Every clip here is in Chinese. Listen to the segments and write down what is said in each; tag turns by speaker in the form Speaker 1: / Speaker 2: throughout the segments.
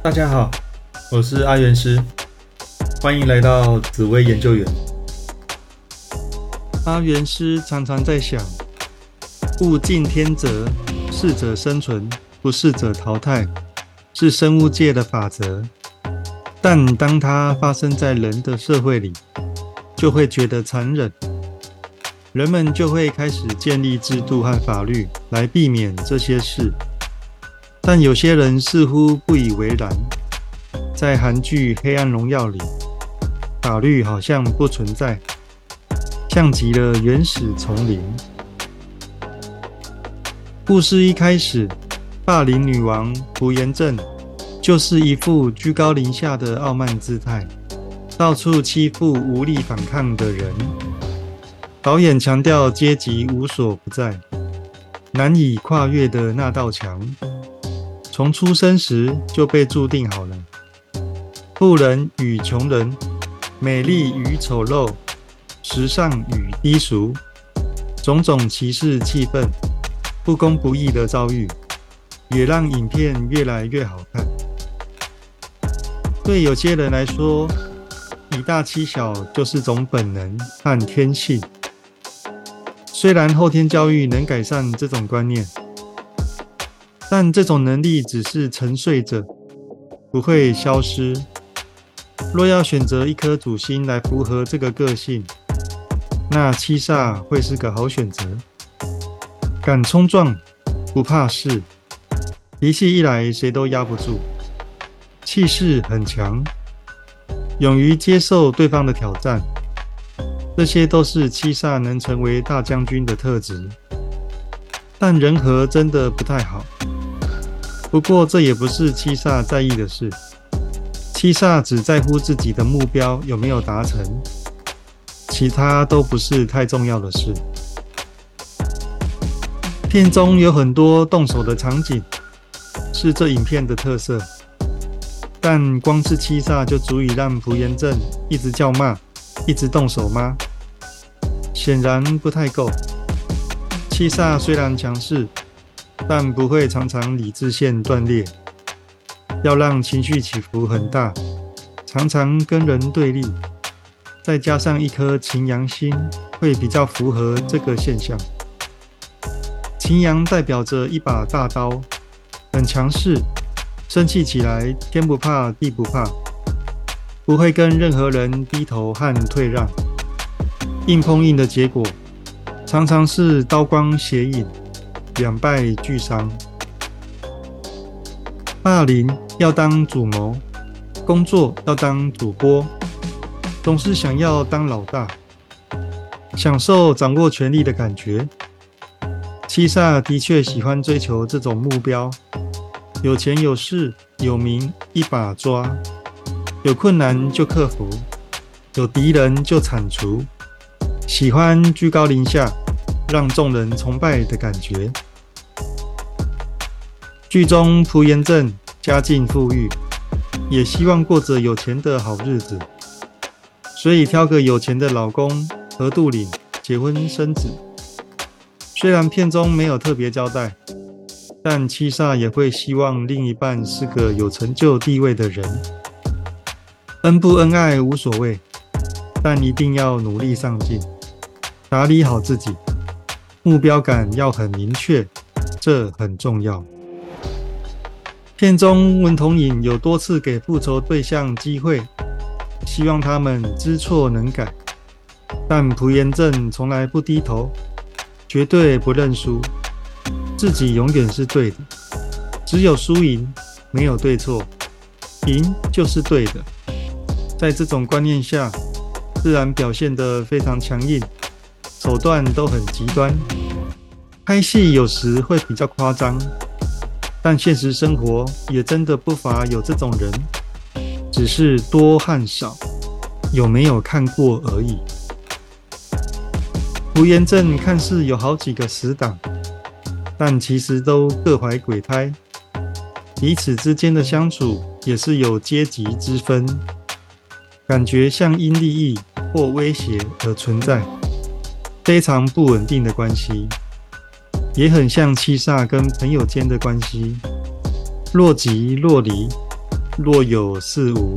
Speaker 1: 大家好，我是阿元师，欢迎来到紫薇研究员。阿元师常常在想，物竞天择，适者生存，不适者淘汰，是生物界的法则。但当它发生在人的社会里，就会觉得残忍。人们就会开始建立制度和法律来避免这些事。但有些人似乎不以为然，在韩剧《黑暗荣耀》里，法律好像不存在，像极了原始丛林。故事一开始，霸凌女王朴妍正就是一副居高临下的傲慢姿态，到处欺负无力反抗的人。导演强调阶级无所不在，难以跨越的那道墙。从出生时就被注定好了，富人与穷人，美丽与丑陋，时尚与低俗，种种歧视气氛、不公不义的遭遇，也让影片越来越好看。对有些人来说，以大欺小就是种本能和天性。虽然后天教育能改善这种观念。但这种能力只是沉睡着，不会消失。若要选择一颗主星来符合这个个性，那七煞会是个好选择。敢冲撞，不怕事，脾气一来谁都压不住，气势很强，勇于接受对方的挑战，这些都是七煞能成为大将军的特质。但人和真的不太好。不过，这也不是七煞在意的事。七煞只在乎自己的目标有没有达成，其他都不是太重要的事。片中有很多动手的场景，是这影片的特色。但光是七煞就足以让朴妍正一直叫骂、一直动手吗？显然不太够。七煞虽然强势。但不会常常理智线断裂，要让情绪起伏很大，常常跟人对立，再加上一颗擎羊星，会比较符合这个现象。擎羊代表着一把大刀，很强势，生气起来天不怕地不怕，不会跟任何人低头和退让，硬碰硬的结果常常是刀光血影。两败俱伤，霸凌要当主谋，工作要当主播，总是想要当老大，享受掌握权力的感觉。七煞的确喜欢追求这种目标，有钱有势有名一把抓，有困难就克服，有敌人就铲除，喜欢居高临下，让众人崇拜的感觉。剧中朴妍正家境富裕，也希望过着有钱的好日子，所以挑个有钱的老公何杜岭结婚生子。虽然片中没有特别交代，但七煞也会希望另一半是个有成就地位的人。恩不恩爱无所谓，但一定要努力上进，打理好自己，目标感要很明确，这很重要。片中文童影有多次给复仇对象机会，希望他们知错能改，但朴延正从来不低头，绝对不认输，自己永远是对的，只有输赢，没有对错，赢就是对的。在这种观念下，自然表现得非常强硬，手段都很极端，拍戏有时会比较夸张。但现实生活也真的不乏有这种人，只是多和少，有没有看过而已。胡延正看似有好几个死党，但其实都各怀鬼胎。彼此之间的相处也是有阶级之分，感觉像因利益或威胁而存在，非常不稳定的关系，也很像七煞跟朋友间的关系，若即若离，若有似无。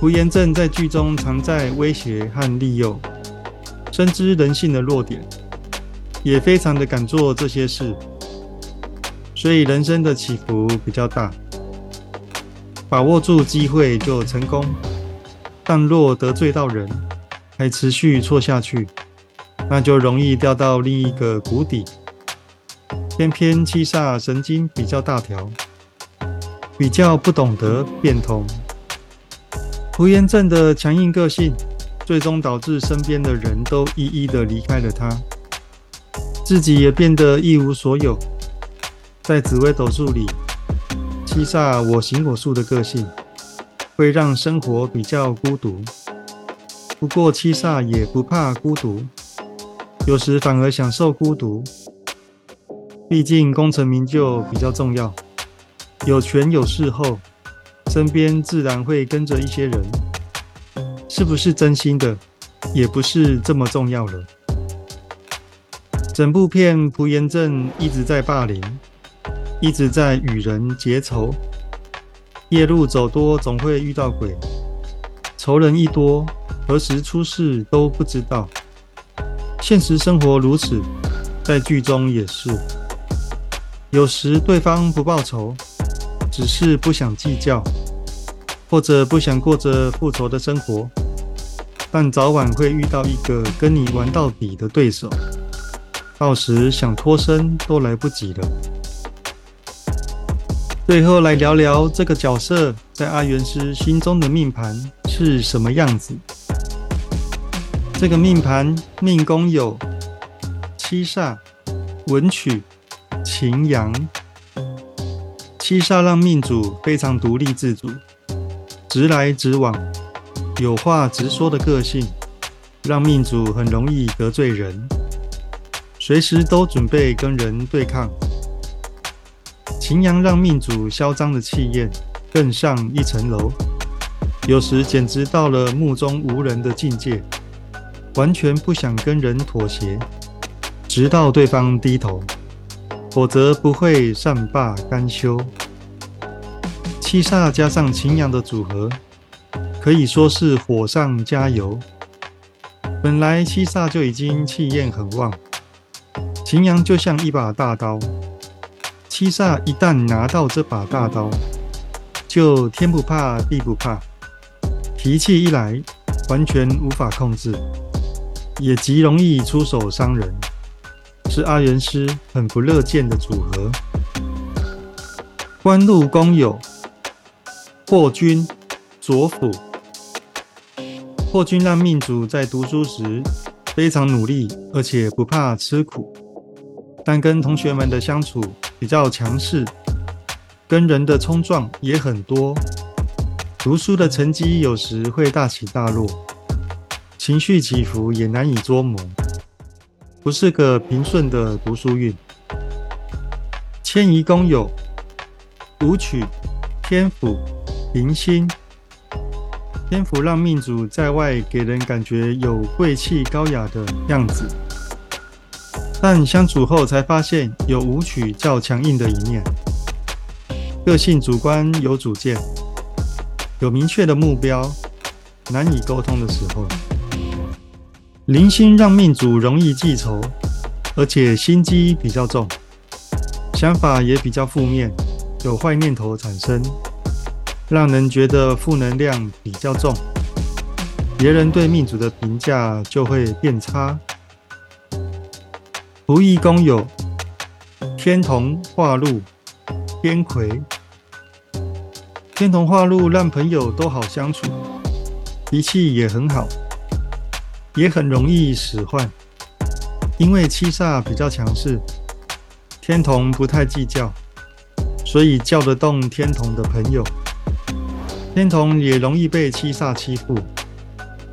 Speaker 1: 胡延正在剧中常在威胁和利诱，深知人性的弱点，也非常的敢做这些事，所以人生的起伏比较大。把握住机会就成功，但若得罪到人，还持续错下去，那就容易掉到另一个谷底。偏偏七煞神经比较大条，比较不懂得变通。胡延正的强硬个性，最终导致身边的人都一一的离开了他，自己也变得一无所有。在紫微斗数里，七煞我行我素的个性，会让生活比较孤独。不过七煞也不怕孤独，有时反而享受孤独。毕竟功成名就比较重要，有权有势后。身边自然会跟着一些人，是不是真心的，也不是这么重要了。整部片蒲延正一直在霸凌，一直在与人结仇。夜路走多，总会遇到鬼。仇人一多，何时出事都不知道。现实生活如此，在剧中也是。有时对方不报仇。只是不想计较，或者不想过着复仇的生活，但早晚会遇到一个跟你玩到底的对手，到时想脱身都来不及了。最后来聊聊这个角色在阿元师心中的命盘是什么样子。这个命盘命宫有七煞、文曲、擎羊。七煞让命主非常独立自主，直来直往，有话直说的个性，让命主很容易得罪人，随时都准备跟人对抗。擎羊让命主嚣张的气焰更上一层楼，有时简直到了目中无人的境界，完全不想跟人妥协，直到对方低头。否则不会善罢甘休。七煞加上擎羊的组合，可以说是火上加油。本来七煞就已经气焰很旺，擎羊就像一把大刀。七煞一旦拿到这把大刀，就天不怕地不怕，脾气一来，完全无法控制，也极容易出手伤人。是阿元师很不乐见的组合。官禄宫有破军、左辅。破军让命主在读书时非常努力，而且不怕吃苦，但跟同学们的相处比较强势，跟人的冲撞也很多。读书的成绩有时会大起大落，情绪起伏也难以捉摸。不是个平顺的读书运。迁移宫有舞曲、天府、零星。天府让命主在外给人感觉有贵气高雅的样子，但相处后才发现有武曲较强硬的一面，个性主观有主见，有明确的目标，难以沟通的时候。零星让命主容易记仇，而且心机比较重，想法也比较负面，有坏念头产生，让人觉得负能量比较重，别人对命主的评价就会变差。如意宫有天同化禄、天魁，天同化禄让朋友都好相处，脾气也很好。也很容易使唤，因为七煞比较强势，天同不太计较，所以叫得动天同的朋友。天同也容易被七煞欺负，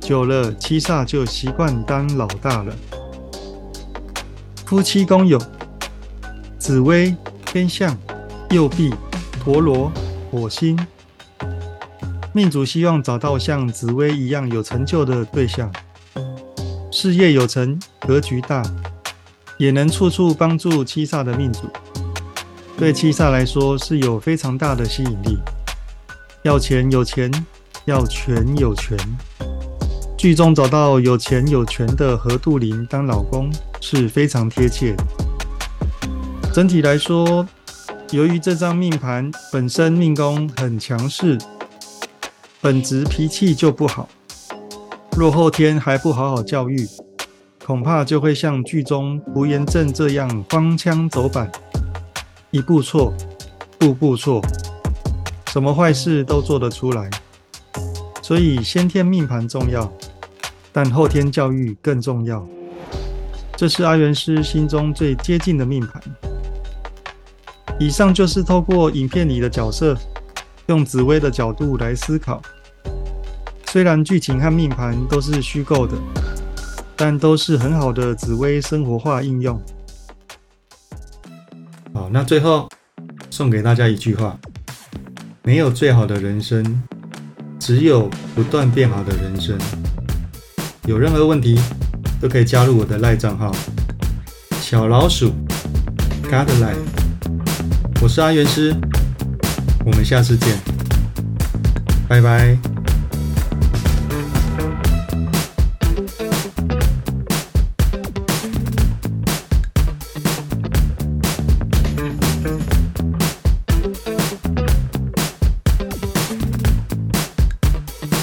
Speaker 1: 久了七煞就习惯当老大了。夫妻宫有紫薇、天相、右臂、陀螺、火星。命主希望找到像紫薇一样有成就的对象，事业有成，格局大，也能处处帮助七煞的命主。对七煞来说是有非常大的吸引力。要钱有钱，要权有权。剧中找到有钱有权的何杜林当老公是非常贴切。整体来说，由于这张命盘本身命宫很强势，本职脾气就不好，若后天还不好好教育，恐怕就会像剧中胡延正这样荒腔走板，一步错，步步错。什么坏事都做得出来，所以先天命盘重要，但后天教育更重要。这是阿元师心中最接近的命盘。以上就是透过影片里的角色，用紫薇的角度来思考。虽然剧情和命盘都是虚构的，但都是很好的紫薇生活化应用。好，那最后送给大家一句话。没有最好的人生，只有不断变好的人生。有任何问题都可以加入我的赖账号。小老鼠 Godlife，我是阿元师，我们下次见，拜拜。